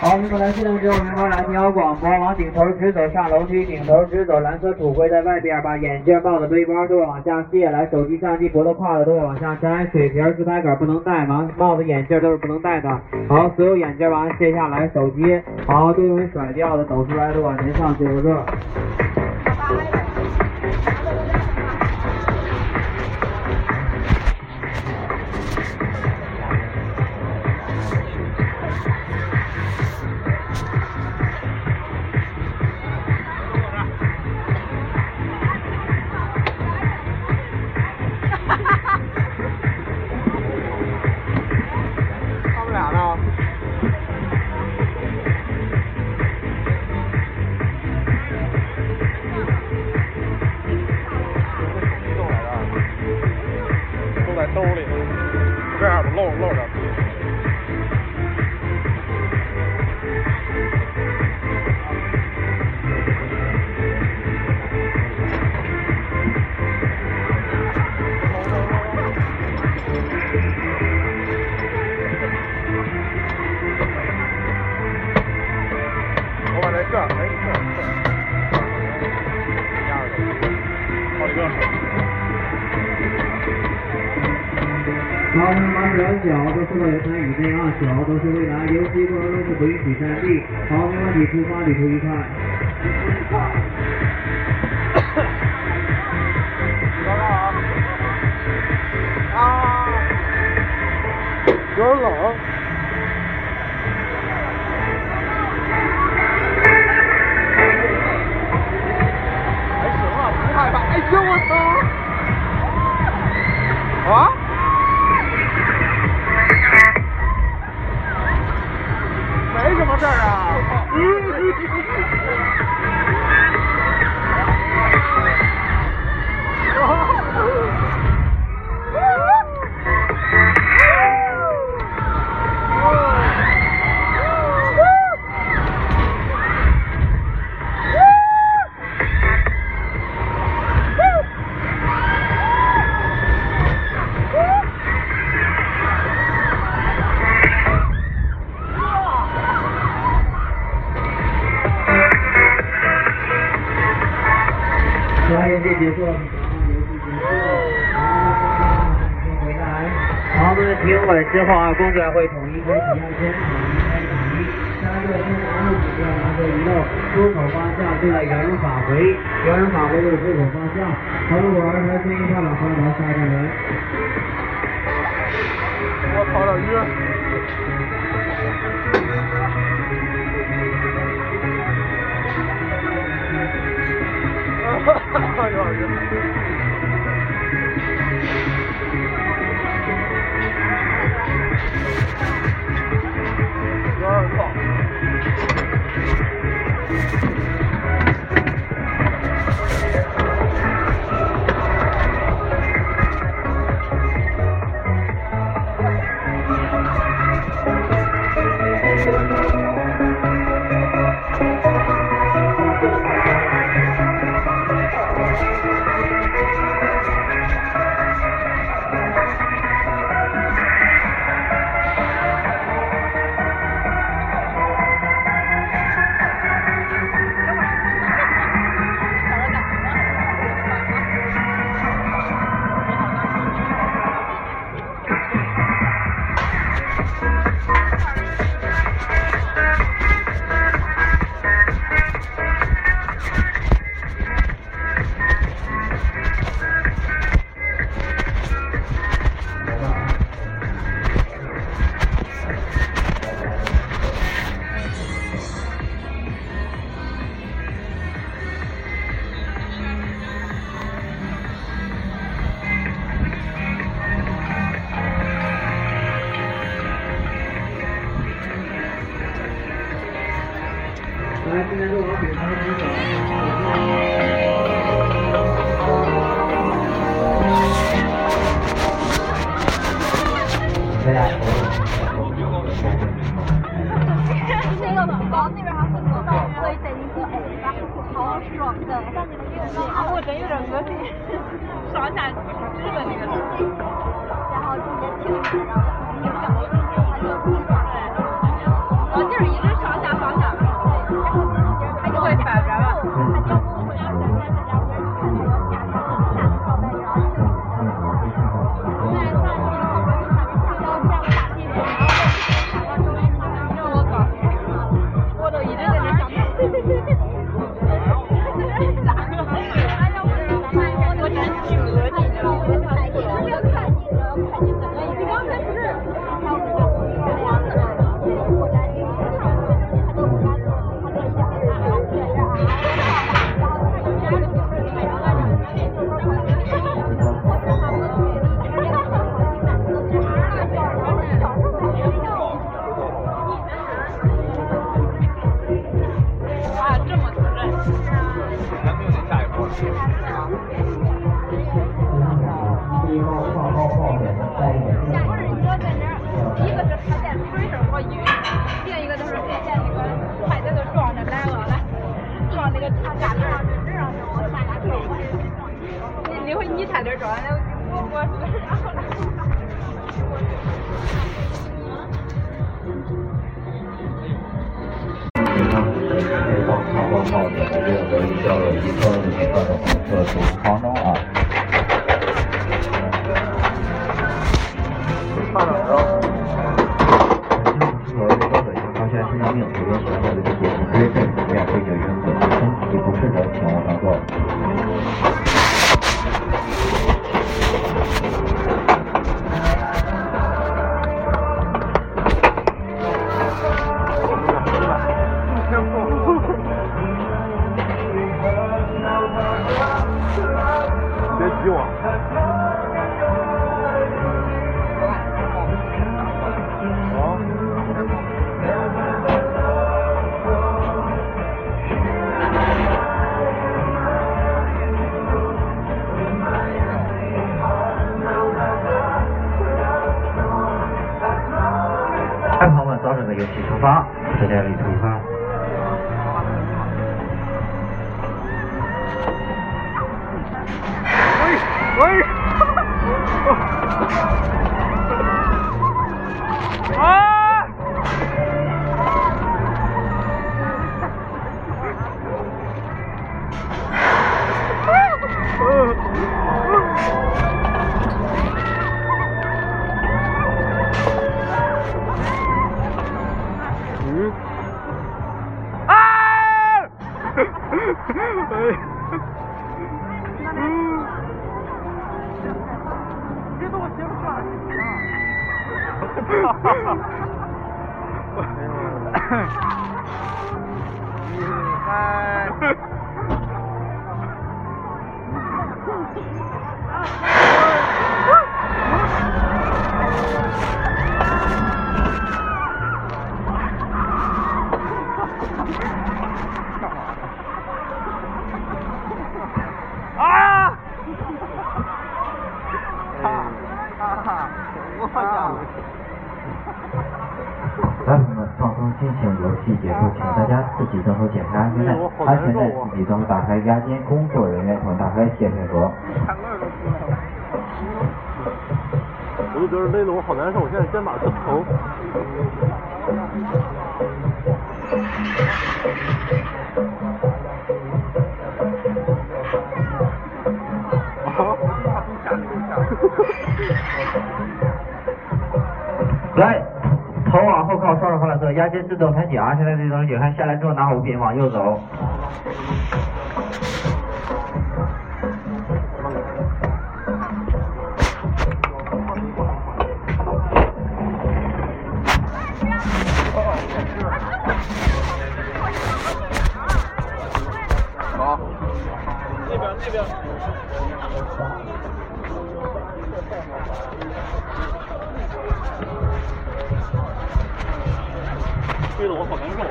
好，我们来系统之后，明白来听好广播，往顶头直走，上楼梯，顶头直走，蓝色土灰在外边，把眼镜、帽子、背包都往下卸，来手机、相机、脖子、挎子都往下摘，水瓶、自拍杆不能带吗？帽子、眼镜都是不能戴的。好，所有眼镜往下卸下来，手机好都容易甩掉的，抖出来的往前上九个。好，我们把两脚都送到游船以内啊，脚都是未来游戏过程中是不允许站立。好，没问题，出发，旅途愉快。高高啊！啊！有点冷。游戏结束了，游戏结束了，好，我们停稳之后啊，工作人员会统一开体验先，统一开启。三个先拿入指标，拿着遗漏，出口方向对在原路返回，原路返回就是出口方向。好，如果二台先一跳两分，到下一站人。我操，有点晕。那边还是多到，所以等于说，哎，然后好爽的，像你们这种，啊，我真有点恶心，爽起来日本那个，然后中间停一下，然后一会儿你差点撞，那我我然后来。前方下方冒险的任何一交哈哈哈！嗨！啊！情，游戏结束，请大家自己动手检查安全带，安全带自己动手打开压肩，工作人员请打开，谢配合。看那都出来了。我就觉得勒得我好难受，我现在肩膀都疼。这是动态啊现在这东西看下来之后拿五物品往右走。我好难受。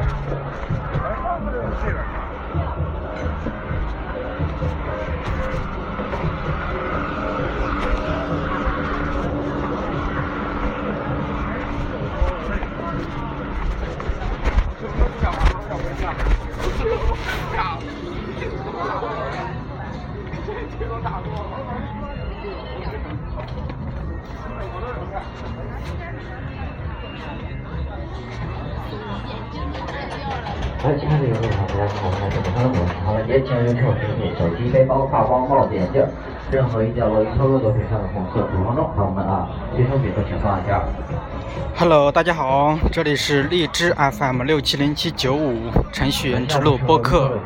手机、背包、挎包、帽子、眼镜，任何一件落于脱落都可以上的红色组装中。朋友们啊，随身笔都请放一下。Hello，大家好，这里是荔枝 FM 六七零七九五程序员之路播客。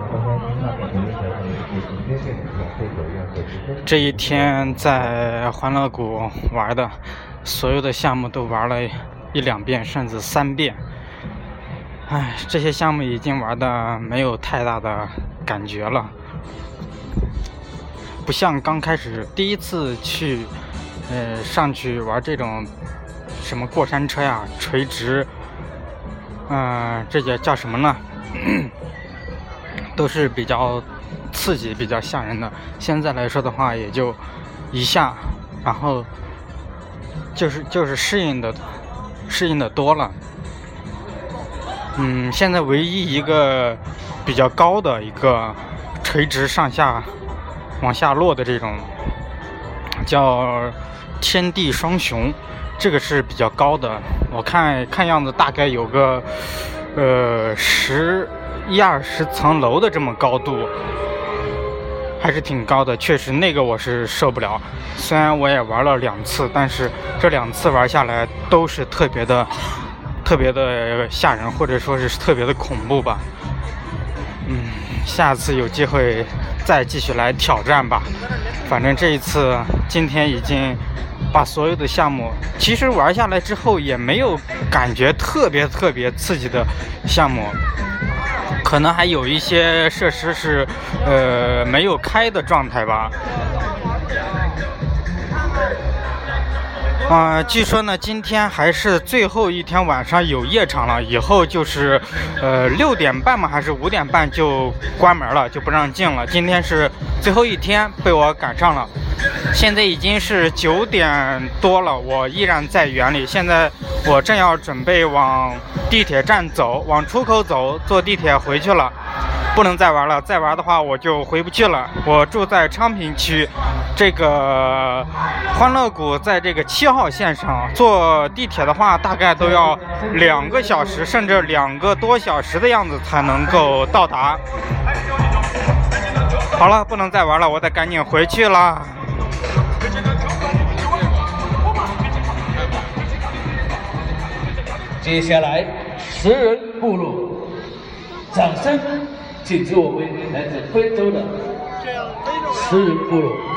这一天在欢乐谷玩的，所有的项目都玩了一两遍，甚至三遍。唉，这些项目已经玩的没有太大的感觉了，不像刚开始第一次去，呃，上去玩这种什么过山车呀、垂直，嗯、这些叫什么呢？都是比较刺激、比较吓人的。现在来说的话，也就一下，然后就是就是适应的适应的多了。嗯，现在唯一一个比较高的一个垂直上下往下落的这种叫天地双雄，这个是比较高的。我看看样子大概有个呃十一二十层楼的这么高度，还是挺高的。确实那个我是受不了。虽然我也玩了两次，但是这两次玩下来都是特别的。特别的吓人，或者说是特别的恐怖吧。嗯，下次有机会再继续来挑战吧。反正这一次，今天已经把所有的项目，其实玩下来之后也没有感觉特别特别刺激的项目，可能还有一些设施是呃没有开的状态吧。啊，据说呢，今天还是最后一天晚上有夜场了，以后就是，呃，六点半嘛，还是五点半就关门了，就不让进了。今天是最后一天，被我赶上了。现在已经是九点多了，我依然在园里。现在我正要准备往地铁站走，往出口走，坐地铁回去了。不能再玩了，再玩的话我就回不去了。我住在昌平区，这个欢乐谷在这个七号线上，坐地铁的话大概都要两个小时，甚至两个多小时的样子才能够到达。好了，不能再玩了，我得赶紧回去了。接下来，食人部落，掌声！请出我们来自非洲的食人部落。